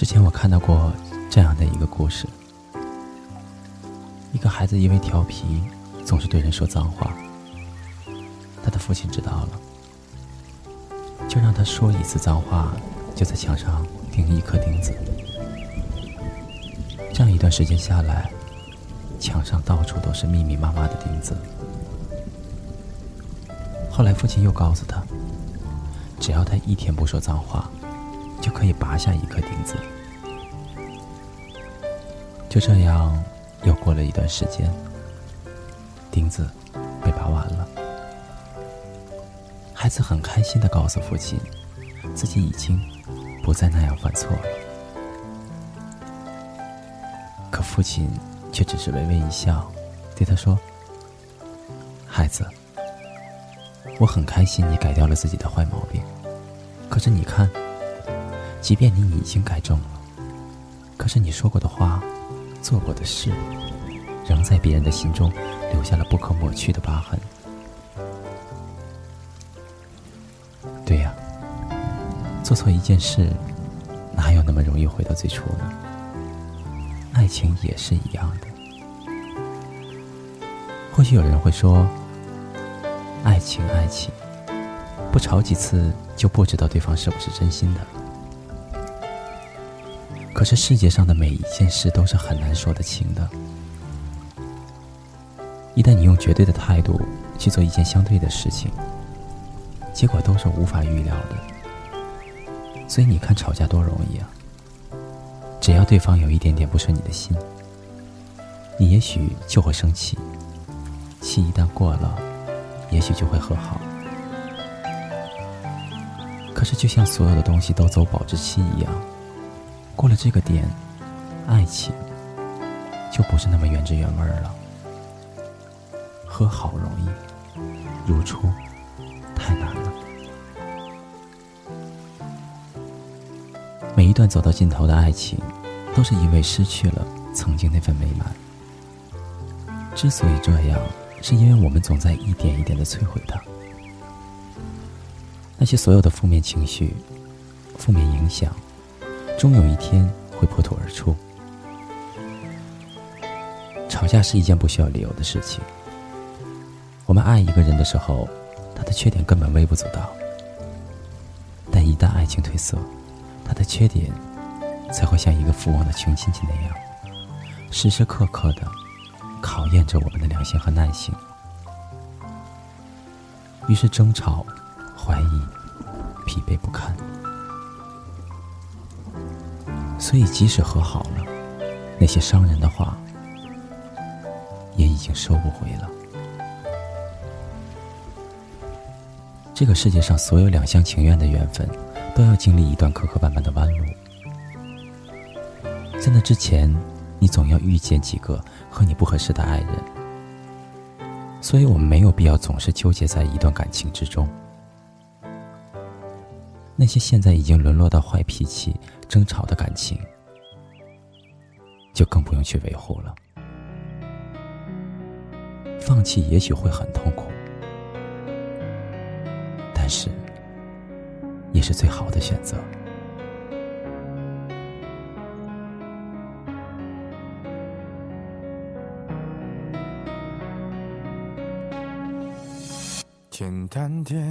之前我看到过这样的一个故事：一个孩子因为调皮，总是对人说脏话。他的父亲知道了，就让他说一次脏话，就在墙上钉一颗钉子。这样一段时间下来，墙上到处都是密密麻麻的钉子。后来父亲又告诉他，只要他一天不说脏话。就可以拔下一颗钉子。就这样，又过了一段时间，钉子被拔完了。孩子很开心的告诉父亲，自己已经不再那样犯错了。可父亲却只是微微一笑，对他说：“孩子，我很开心你改掉了自己的坏毛病，可是你看。”即便你已经改正了，可是你说过的话、做过的事，仍在别人的心中留下了不可抹去的疤痕。对呀，做错一件事，哪有那么容易回到最初呢？爱情也是一样的。或许有人会说，爱情，爱情，不吵几次就不知道对方是不是真心的。可是世界上的每一件事都是很难说得清的。一旦你用绝对的态度去做一件相对的事情，结果都是无法预料的。所以你看，吵架多容易啊！只要对方有一点点不顺你的心，你也许就会生气。气一旦过了，也许就会和好。可是，就像所有的东西都走保质期一样。过了这个点，爱情就不是那么原汁原味了。和好容易，如初太难了。每一段走到尽头的爱情，都是因为失去了曾经那份美满。之所以这样，是因为我们总在一点一点的摧毁它。那些所有的负面情绪、负面影响。终有一天会破土而出。吵架是一件不需要理由的事情。我们爱一个人的时候，他的缺点根本微不足道；但一旦爱情褪色，他的缺点才会像一个富翁的穷亲戚那样，时时刻刻的考验着我们的良心和耐性。于是争吵、怀疑、疲惫不堪。所以，即使和好了，那些伤人的话也已经收不回了。这个世界上所有两厢情愿的缘分，都要经历一段磕磕绊绊的弯路。在那之前，你总要遇见几个和你不合适的爱人。所以我们没有必要总是纠结在一段感情之中。那些现在已经沦落到坏脾气、争吵的感情，就更不用去维护了。放弃也许会很痛苦，但是也是最好的选择。简单点。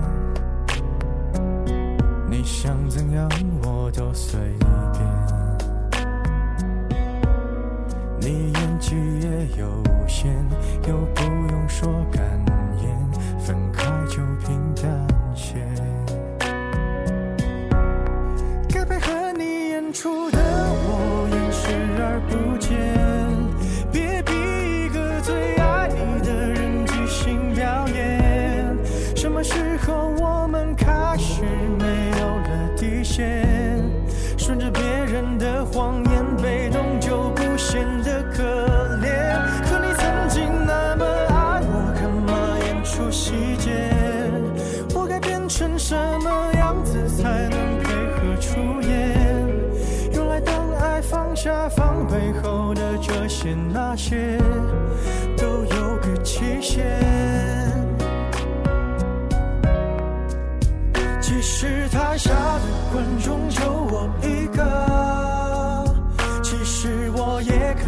你想怎样我都随便。你演技也有限，又不用说感言，分开就平淡显得可怜。可你曾经那么爱我，干嘛演出细节？我该变成什么样子才能配合出演？原来当爱放下防备后的这些那些，都有个期限。其实台下的观众就我一个，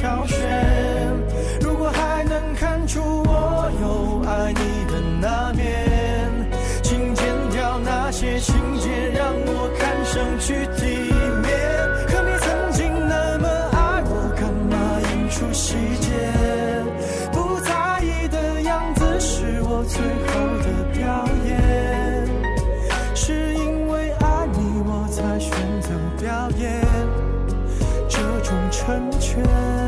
挑选。如果还能看出我有爱你的那面，请剪掉那些情节，让我看上去体面。可你曾经那么爱我，干嘛演出细节？不在意的样子是我最后的表演，是因为爱你我才选择表演这种成全。